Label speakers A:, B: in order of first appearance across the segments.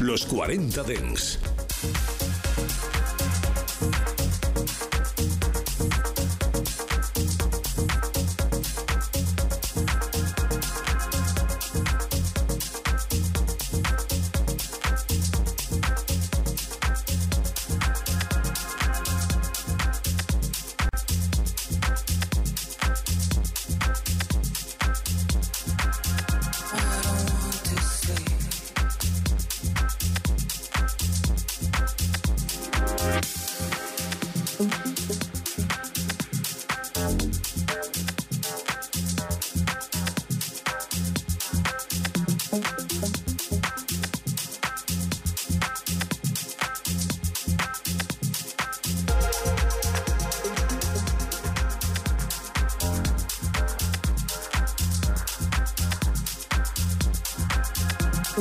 A: Los 40 Dens.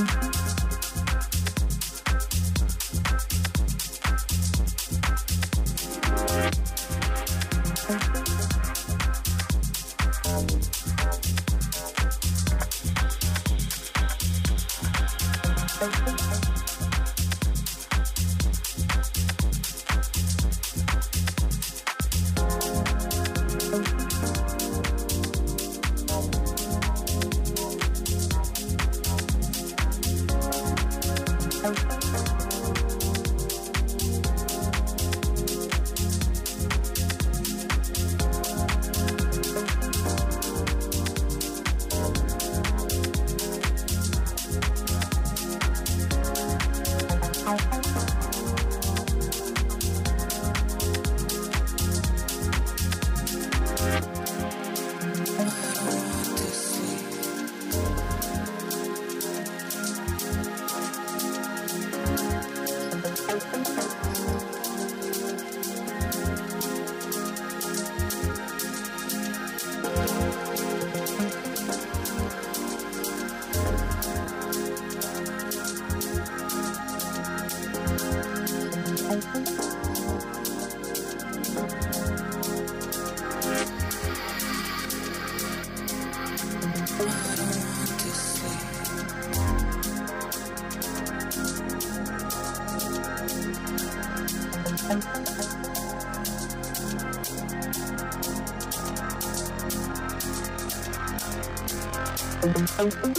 A: abraço. I want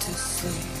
A: to sleep.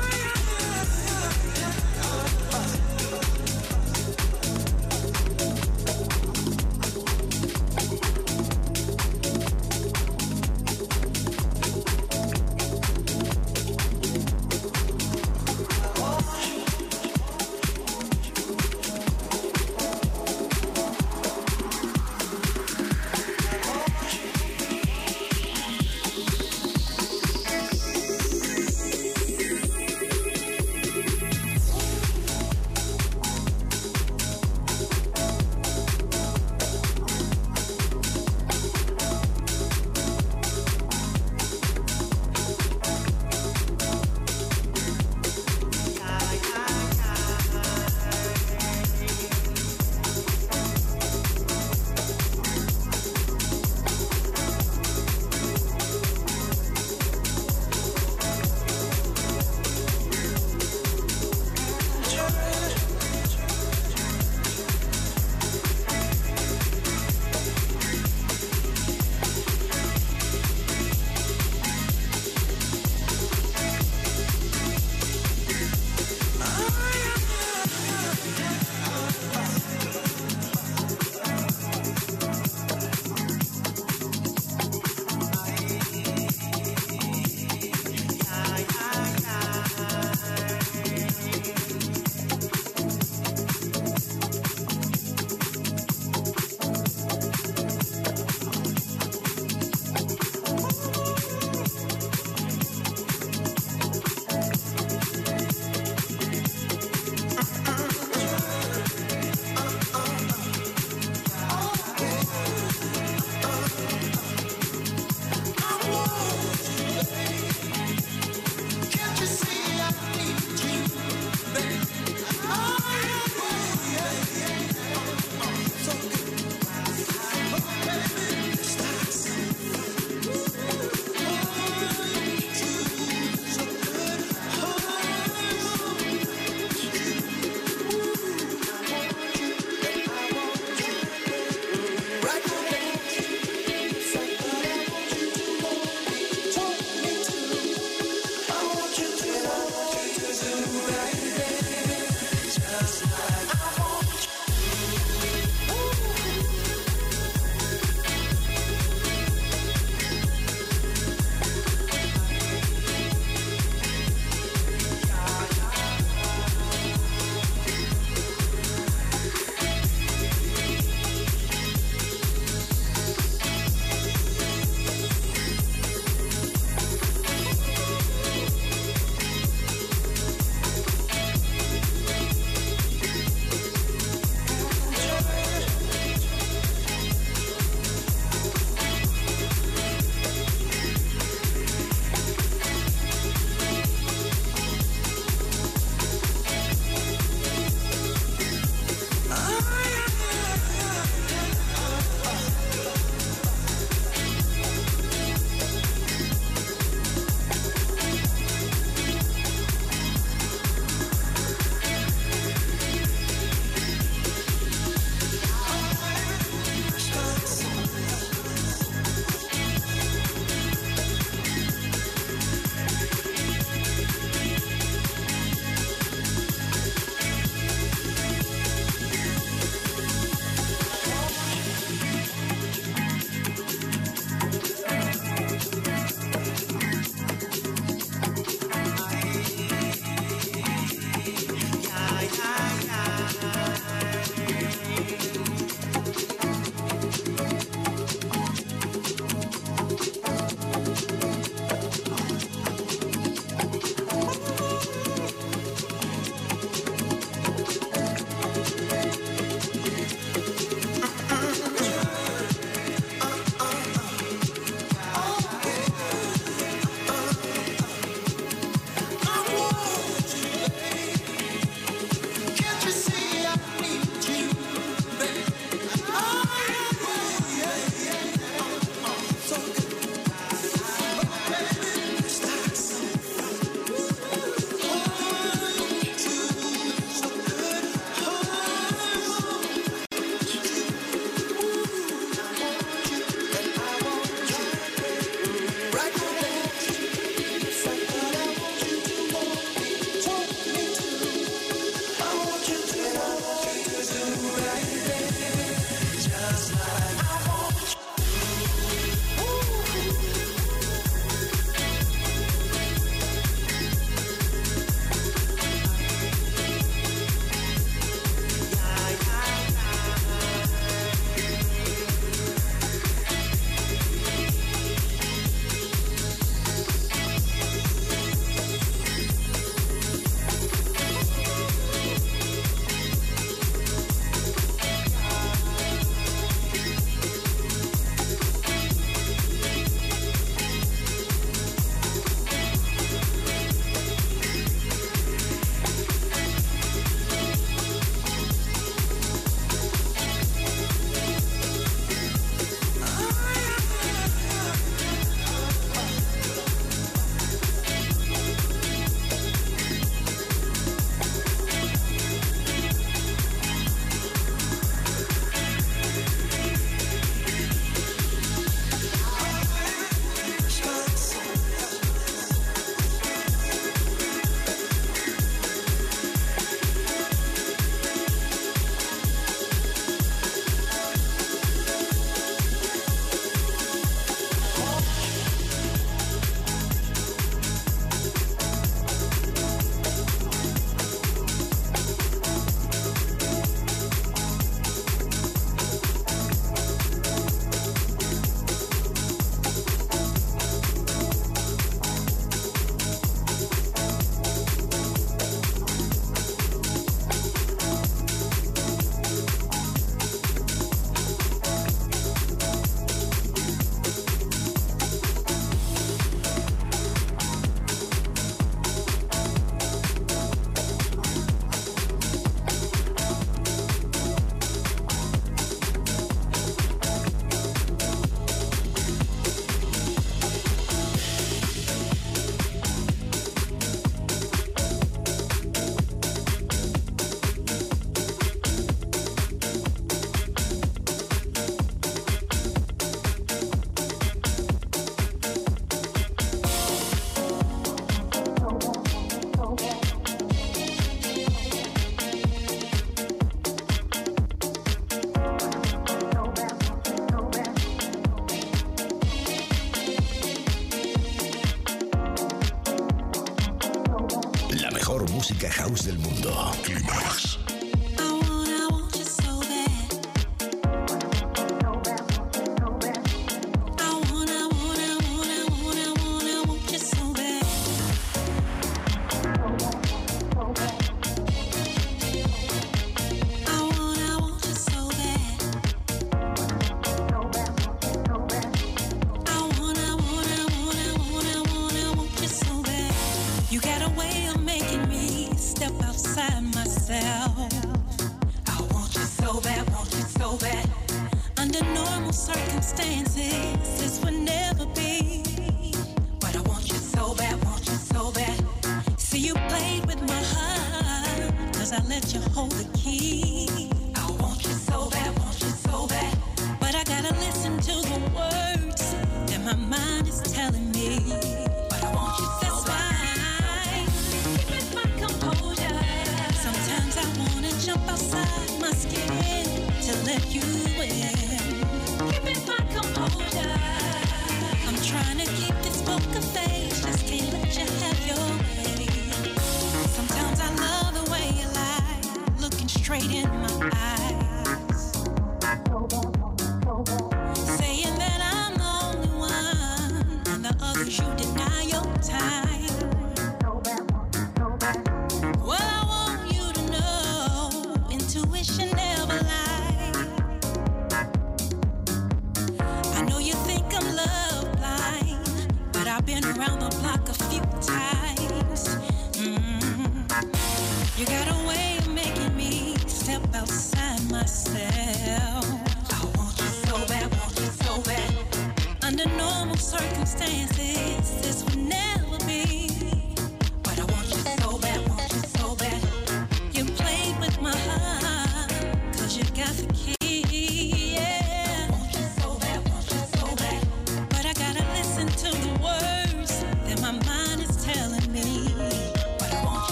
B: Del mundo. Climax.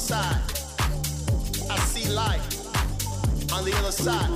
C: side, I see light. On the other side.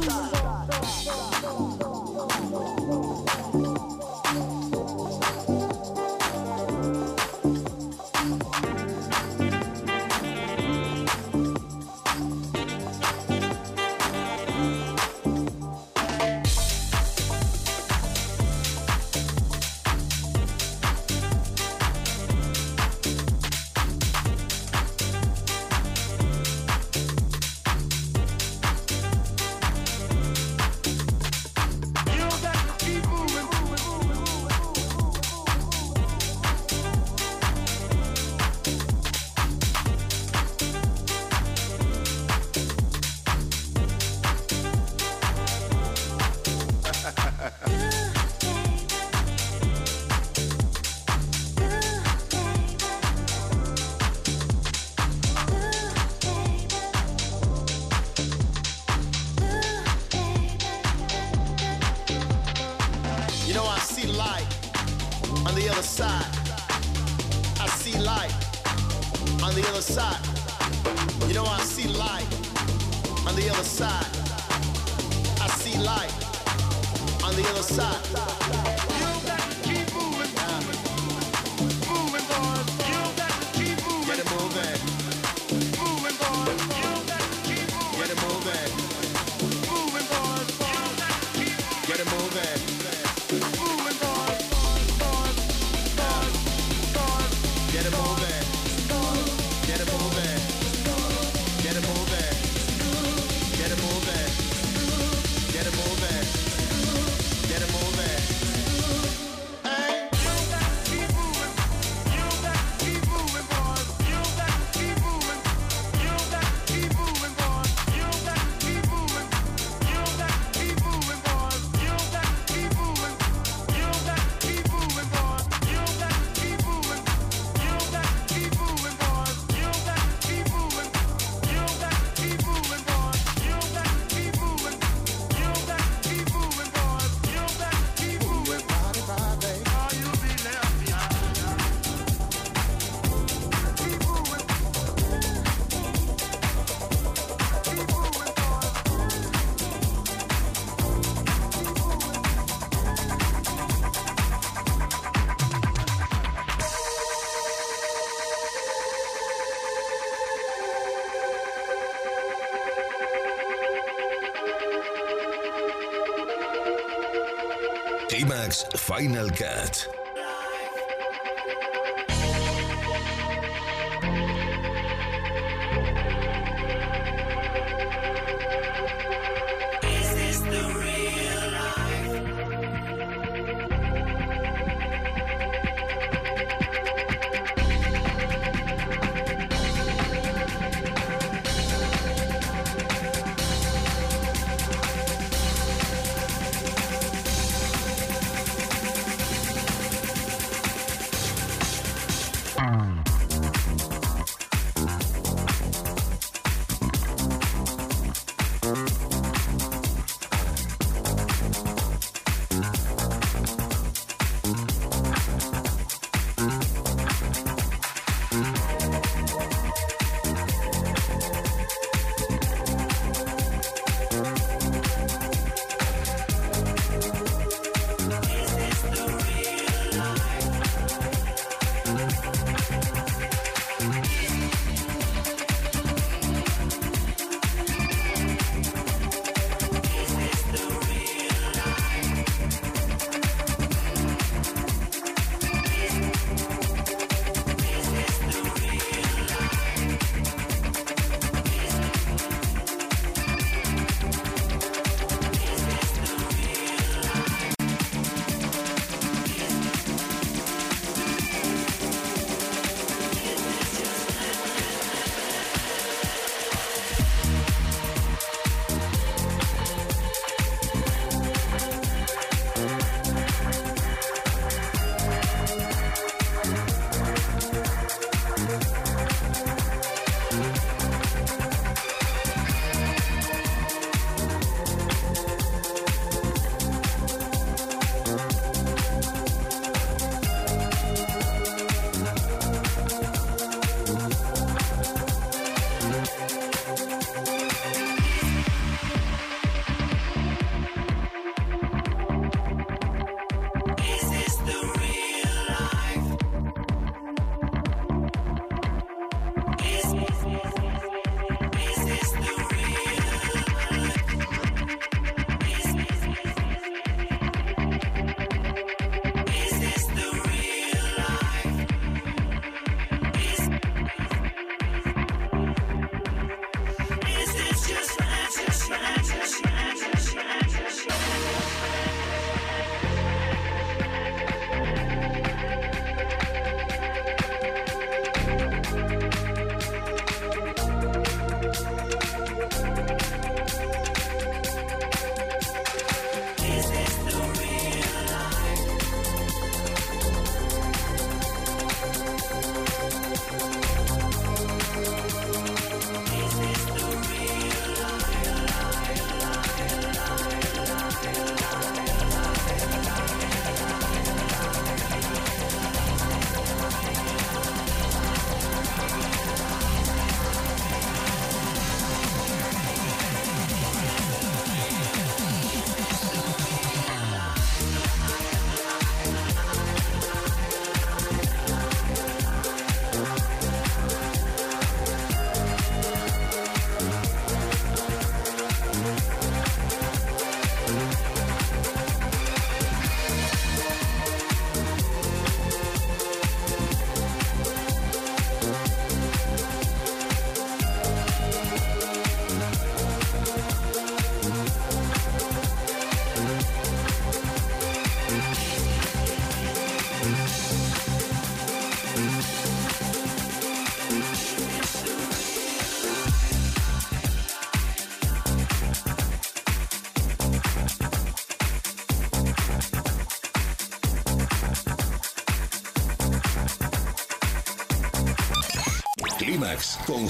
B: Final Cut.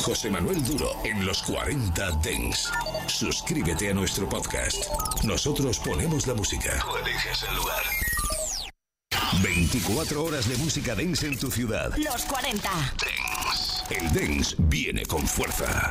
A: José Manuel Duro en los 40 Dens. Suscríbete a nuestro podcast. Nosotros ponemos la música. Tú eliges el lugar. 24 horas de música dance en tu ciudad.
D: Los 40.
A: El dance viene con fuerza.